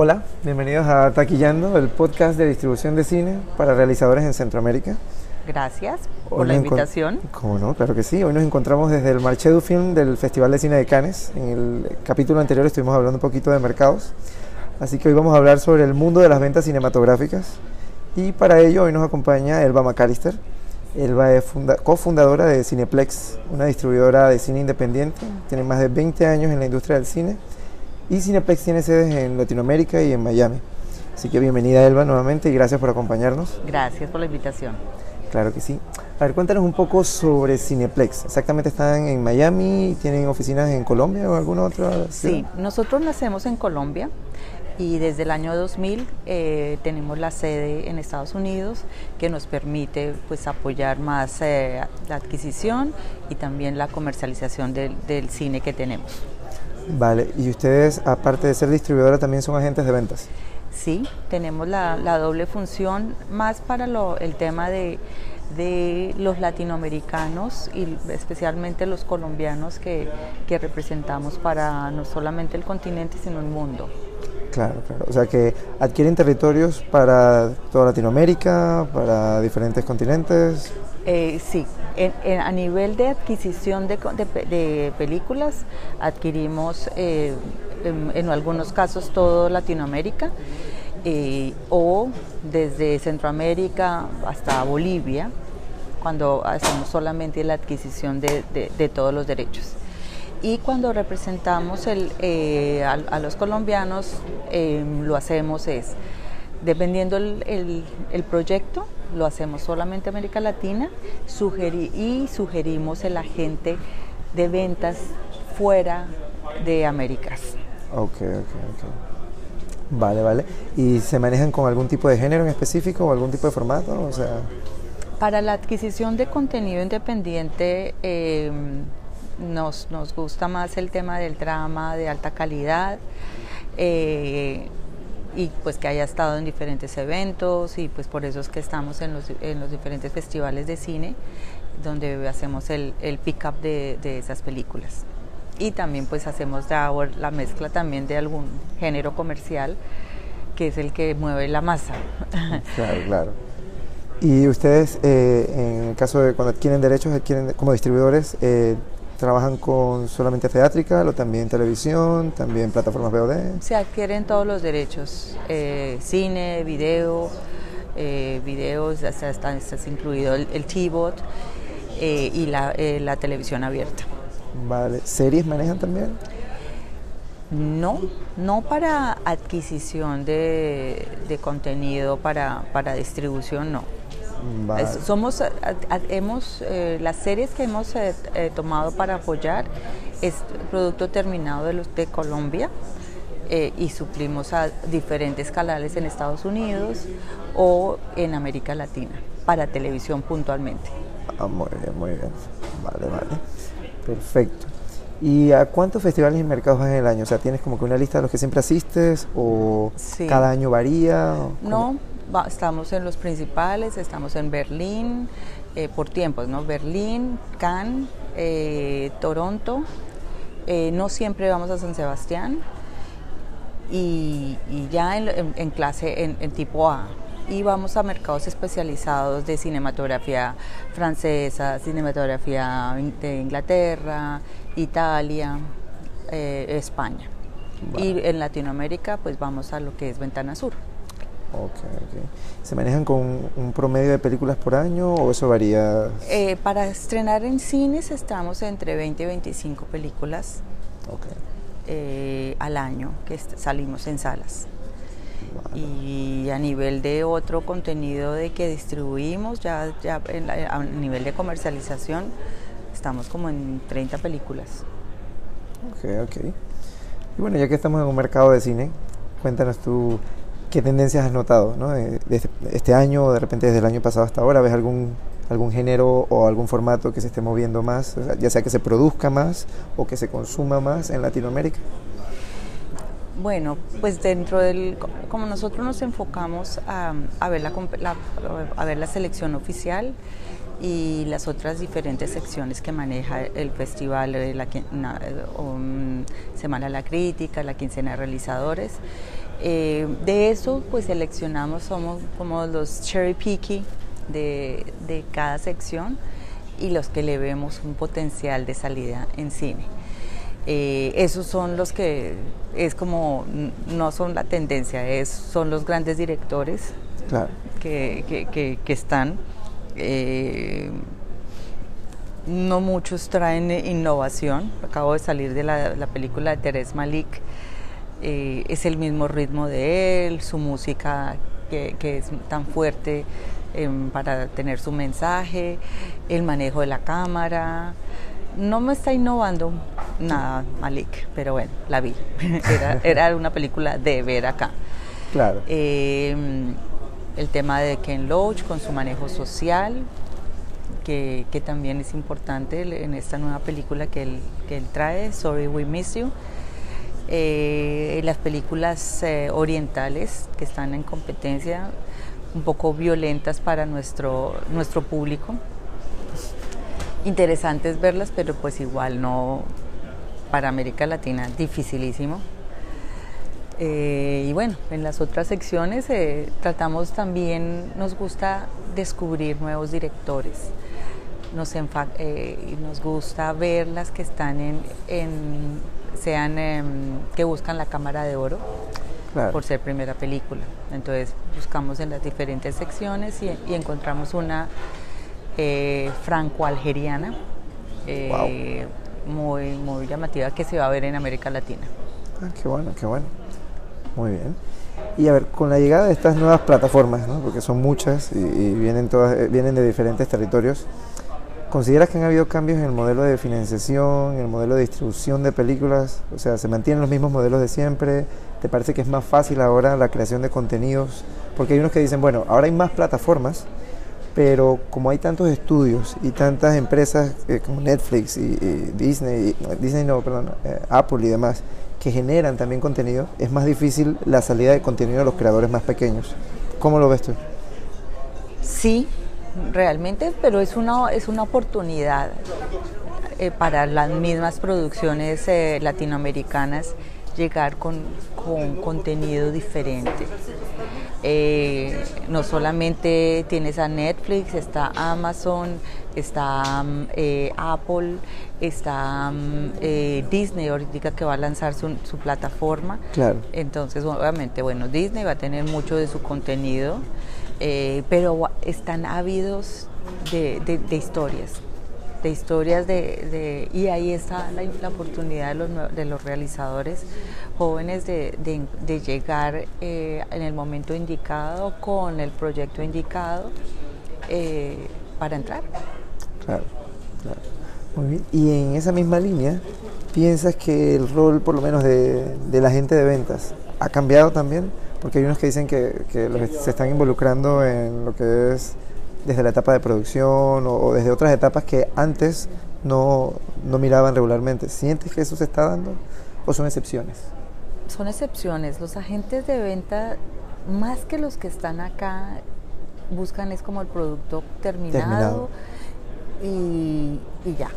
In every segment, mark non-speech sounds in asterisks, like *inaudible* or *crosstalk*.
Hola, bienvenidos a Taquillando, el podcast de distribución de cine para realizadores en Centroamérica. Gracias por Hoy la invitación. ¿Cómo no? Claro que sí. Hoy nos encontramos desde el Marché du Film del Festival de Cine de Cannes. En el capítulo anterior estuvimos hablando un poquito de mercados. Así que hoy vamos a hablar sobre el mundo de las ventas cinematográficas. Y para ello hoy nos acompaña Elba McAllister. Elba es funda- cofundadora de Cineplex, una distribuidora de cine independiente. Tiene más de 20 años en la industria del cine. Y Cineplex tiene sedes en Latinoamérica y en Miami. Así que bienvenida Elba nuevamente y gracias por acompañarnos. Gracias por la invitación. Claro que sí. A ver, cuéntanos un poco sobre Cineplex. ¿Exactamente están en Miami? ¿Tienen oficinas en Colombia o alguna otra Sí, ciudad? nosotros nacemos en Colombia y desde el año 2000 eh, tenemos la sede en Estados Unidos que nos permite pues apoyar más eh, la adquisición y también la comercialización del, del cine que tenemos. Vale, y ustedes, aparte de ser distribuidora, también son agentes de ventas. Sí, tenemos la, la doble función más para lo- el tema de, de los latinoamericanos y especialmente los colombianos que, que representamos para no solamente el continente sino el mundo. Claro, claro. O sea que adquieren territorios para toda Latinoamérica, para diferentes continentes. Eh, sí, en- a nivel de adquisición de, de de películas adquirimos eh, en, algunos casos todo Latinoamérica eh, o desde Centroamérica hasta Bolivia cuando hacemos solamente la adquisición de, todos los derechos. Y cuando representamos el, eh, a, a los colombianos, lo hacemos es, dependiendo el- el proyecto, lo hacemos solamente América Latina sugeri- y sugerimos el agente de ventas fuera de Américas. Ok, ok, ok. Vale, vale. ¿Y se manejan con algún tipo de género en específico o algún tipo de formato? O sea, Para la adquisición de contenido independiente eh, nos, nos gusta más el tema del drama de alta calidad eh, y pues que haya estado en diferentes eventos y pues por eso es que estamos en los, en los diferentes festivales de cine donde hacemos el, el pick-up de, de esas películas. Y también pues hacemos la mezcla también de algún género comercial que es el que mueve la masa. *laughs* Claro, claro. Y ustedes, eh, en el caso de cuando adquieren derechos, adquieren como distribuidores, eh, trabajan con solamente teátrica o también televisión, también plataformas VOD. Se adquieren todos los derechos, eh, cine, video, eh, videos, hasta está incluido el, el T-Bot eh, y la, la televisión abierta. Vale. ¿Series manejan también? No, no para adquisición de, de contenido, para, para distribución, no. Vale. Es- Somos, a- a- hemos, eh, las series que hemos eh, eh, tomado para apoyar es producto terminado de los de Colombia eh, y suplimos a diferentes canales en Estados Unidos o en América Latina para televisión puntualmente. Ah, muy bien, muy bien. Vale, vale. Perfecto. ¿Y a cuántos festivales y mercados vas en el año? O sea, ¿tienes como que una lista de los que siempre asistes o Sí. cada año varía? o? No, va- estamos en los principales, estamos en Berlín, eh, por tiempos, ¿no? Berlín, Cannes, eh, Toronto, eh, no siempre vamos a San Sebastián y, y ya en, en- en clase, en, en tipo A. Y vamos a mercados especializados de cinematografía francesa, cinematografía in- de Inglaterra, Italia, eh, España. Y en Latinoamérica pues vamos a lo que es Ventana Sur. Ok, ok. ¿Se manejan con un promedio de películas por año o eso varía? Eh, para estrenar en cines estamos entre 20 y 25 películas Ok. eh, al año que salimos en salas. Y a nivel de otro contenido de que distribuimos, ya, ya en la- a nivel de comercialización, estamos como en 30 películas. Ok, ok. Y bueno, ya que estamos en un mercado de cine, cuéntanos tú qué tendencias has notado, ¿no? De, de este, este año o de repente desde el año pasado hasta ahora, ¿ves algún, algún género o algún formato que se esté moviendo más, ya sea que se produzca más o que se consuma más en Latinoamérica? Bueno, pues dentro del, como nosotros nos enfocamos a, a ver, la, la- a ver la selección oficial y las otras diferentes secciones que maneja el festival, eh, la, eh, um, Semana de la Crítica, la quincena de realizadores, Eh, de eso, pues seleccionamos, somos como los cherry picky de, de cada sección y los que le vemos un potencial de salida en cine. Eh, esos son los que es como, no son la tendencia, es, son los grandes directores que, que, que, están. Eh, no muchos traen innovación. Acabo de salir de la, la película de Teres Malik. Eh, es el mismo ritmo de él, su música que, que es tan fuerte Em, para tener su mensaje, el manejo de la cámara. No me está innovando nada Malik, pero bueno, la vi. *laughs* era, una película de ver acá. Claro. Em, el tema de Ken Loach con su manejo social, que, también es importante en esta nueva película que él, que él trae, Sorry We Miss You. Eh, las películas eh, orientales que están en competencia, un poco violentas para nuestro, nuestro público. Interesantes verlas, pero pues igual no para América Latina, dificilísimo. Eh, y bueno, en las otras secciones tratamos también, nos gusta descubrir nuevos directores. Nos, eh, nos gusta ver las que están en sean em, que buscan la cámara de oro por ser primera película. Entonces buscamos en las diferentes secciones y, encontramos una eh, franco-algeriana eh, muy, muy llamativa que se va a ver en América Latina. Ah, qué bueno, qué bueno. Muy bien. Y a ver, con la llegada de estas nuevas plataformas, porque son muchas y, vienen, todas, eh, vienen de diferentes territorios, ¿Consideras que han habido cambios en el modelo de financiación, en el modelo de distribución de películas? O sea, ¿se mantienen los mismos modelos de siempre? ¿Te parece que es más fácil ahora la creación de contenidos? Porque hay unos que dicen, bueno, ahora hay más plataformas, pero como hay tantos estudios y tantas empresas eh, como Netflix y, Disney, Disney no, perdón, eh, Apple y demás, que generan también contenido, es más difícil la salida de contenido de los creadores más pequeños. ¿Cómo lo ves tú? Sí, realmente, pero es una, es una oportunidad eh, para las mismas producciones eh, latinoamericanas llegar con, contenido diferente. Eh, no solamente tienes a Netflix, está Amazon, está Apple, está Disney ahorita que va a lanzar su, su plataforma. Claro. Entonces, obviamente, bueno, Disney va a tener mucho de su contenido eh, pero están ávidos de, historias, de historias de, y ahí está la, oportunidad de los, de los, realizadores jóvenes de, llegar eh, en el momento indicado con el proyecto indicado eh, para entrar. Claro. Muy bien. Y en esa misma línea, ¿piensas que el rol por lo menos de, de la gente de ventas ha cambiado también? Porque hay unos que dicen que, se están involucrando en lo que es desde la etapa de producción o, desde otras etapas que antes no, no, miraban regularmente. ¿Sientes que eso se está dando o son excepciones? Son excepciones. Los agentes de venta, más que los que están acá, buscan es como el producto terminado, Y, y ya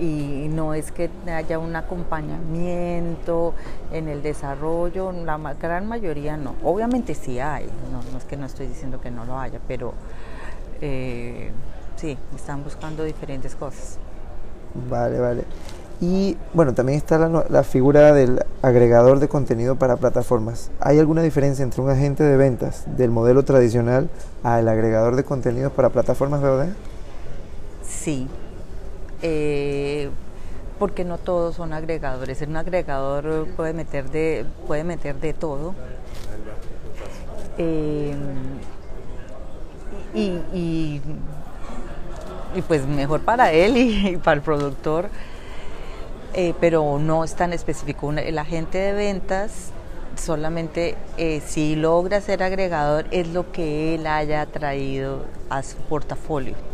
y no es que haya un acompañamiento en el desarrollo, la gran mayoría no. Obviamente sí hay, no, es que no estoy diciendo que no lo haya, pero eh, sí, están buscando diferentes cosas. Vale, vale. Y bueno, también está la, la, figura del agregador de contenido para plataformas. ¿Hay alguna diferencia entre un agente de ventas del modelo tradicional al agregador de contenidos para plataformas VOD? Sí, eh, porque no todos son agregadores. Un agregador puede meter de, puede meter de todo. Eh, y, pues mejor para él y, para el productor, eh, pero no es tan específico. El agente de ventas solamente si logra ser agregador es lo que él haya traído a su portafolio.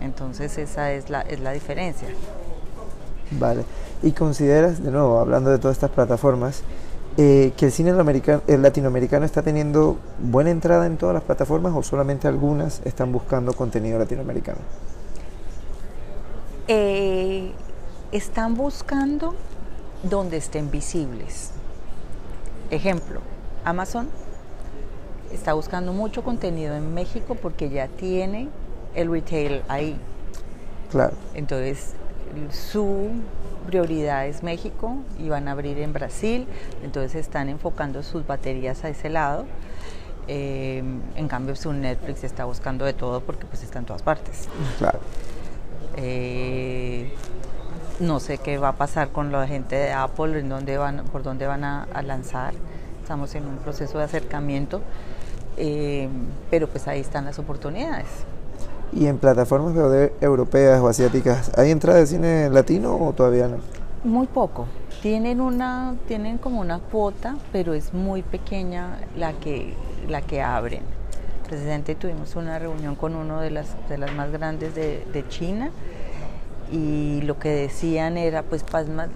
Entonces esa es la, es la diferencia. Vale. ¿Y consideras, de nuevo, hablando de todas estas plataformas, eh, que el cine el latinoamericano está teniendo buena entrada en todas las plataformas o solamente algunas están buscando contenido latinoamericano? Eh, están buscando donde estén visibles. ejemplo, Amazon está buscando mucho contenido en México porque ya tiene el retail ahí. Claro. Entonces, su prioridad es México y van a abrir en Brasil, entonces están enfocando sus baterías a ese lado. Eh, en cambio, su Netflix está buscando de todo porque pues está en todas partes. Claro. Eh, no sé qué va a pasar con la gente de Apple, en dónde van, por dónde van a, lanzar. Estamos en un proceso de acercamiento, eh, pero pues ahí están las oportunidades. ¿Y en plataformas europeas o asiáticas hay entrada de cine latino o todavía no? Muy poco. Tienen una, tienen como una cuota, pero es muy pequeña la que, la que abren. Presidente, tuvimos una reunión con uno de las, de las más grandes de, China y lo que decían era, pues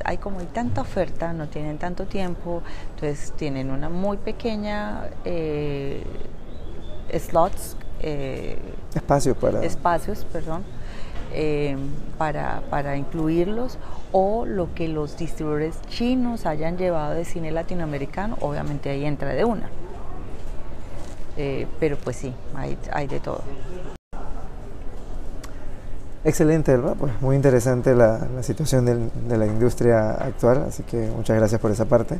hay como hay tanta oferta, no tienen tanto tiempo, entonces tienen una muy pequeña eh, slots. Eh, espacios para... Espacios, perdón, eh, para, para incluirlos o lo que los distribuidores chinos hayan llevado de cine latinoamericano, obviamente ahí entra de una. pero pues sí, hay, hay de todo. Excelente, Elba. Pues muy interesante la, situación de la industria actual, así que muchas gracias por esa parte.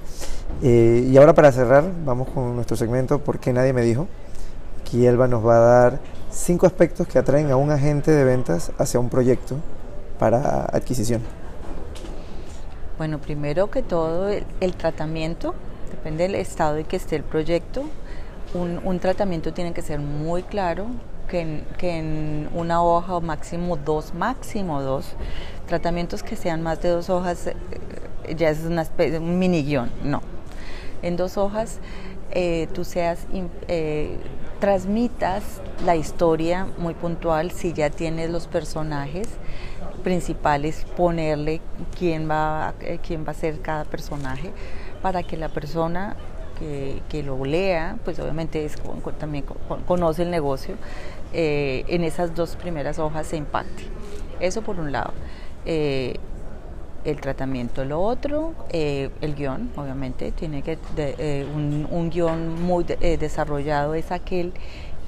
Eh, y ahora para cerrar, vamos con nuestro segmento ¿Por qué nadie me dijo? Aquí Elba nos va a dar cinco aspectos que atraen a un agente de ventas hacia un proyecto para adquisición. Bueno, primero que todo, el, tratamiento, depende del estado en que esté el proyecto. Un, tratamiento tiene que ser muy claro, que en, una hoja o máximo dos, máximo dos. Tratamientos que sean más de dos hojas eh, ya es una especie, un mini guion, no. En dos hojas eh, tú seas, eh, transmitas la historia muy puntual, si ya tienes los personajes principales, ponerle quién va, quién va a ser cada personaje para que la persona que, lo lea, pues obviamente es, también conoce el negocio, eh, en esas dos primeras hojas se impacte. Eso por un lado. Eh, el tratamiento, lo otro, eh, el guion, obviamente, tiene que un, un, guion muy desarrollado es aquel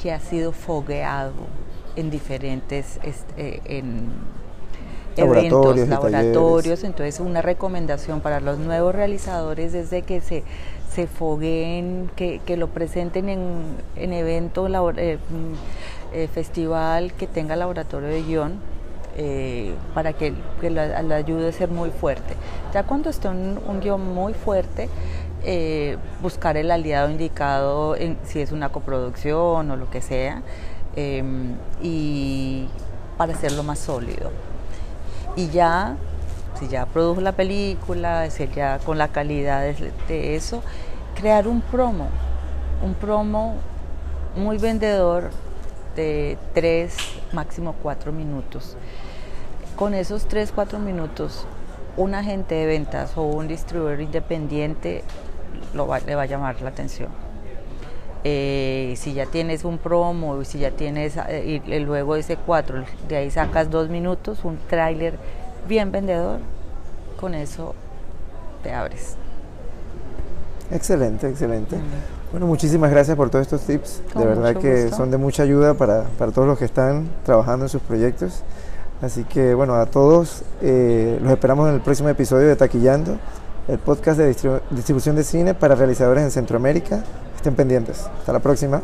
que ha sido fogueado en diferentes este, en eventos, laboratorios. Entonces, una recomendación para los nuevos realizadores es de que se se fogueen, que, lo presenten en, en evento, eh, mm, eh, festival que tenga laboratorio de guion, eh, para que, que la, ayude a ser muy fuerte. Ya cuando esté un, guion muy fuerte, buscar el aliado indicado, en, si es una coproducción o lo que sea, em, y para hacerlo más sólido. Y ya si ya produjo la película, si ya con la calidad de, eso, crear un promo, un promo muy vendedor de tres, máximo cuatro minutos. Con esos tres, cuatro minutos, un agente de ventas o un distribuidor independiente lo le va a llamar la atención. Eh, si ya tienes un promo, si ya tienes, eh, y luego ese cuatro, de ahí sacas dos minutos, un tráiler bien vendedor, con eso te abres. Excelente, excelente. Bueno, muchísimas gracias por todos estos tips. de verdad que son de mucha ayuda para, todos los que están trabajando en sus proyectos. Así que bueno, a todos eh, los esperamos en el próximo episodio de Taquillando, el podcast de distribución de cine para realizadores en Centroamérica. Estén pendientes. Hasta la próxima.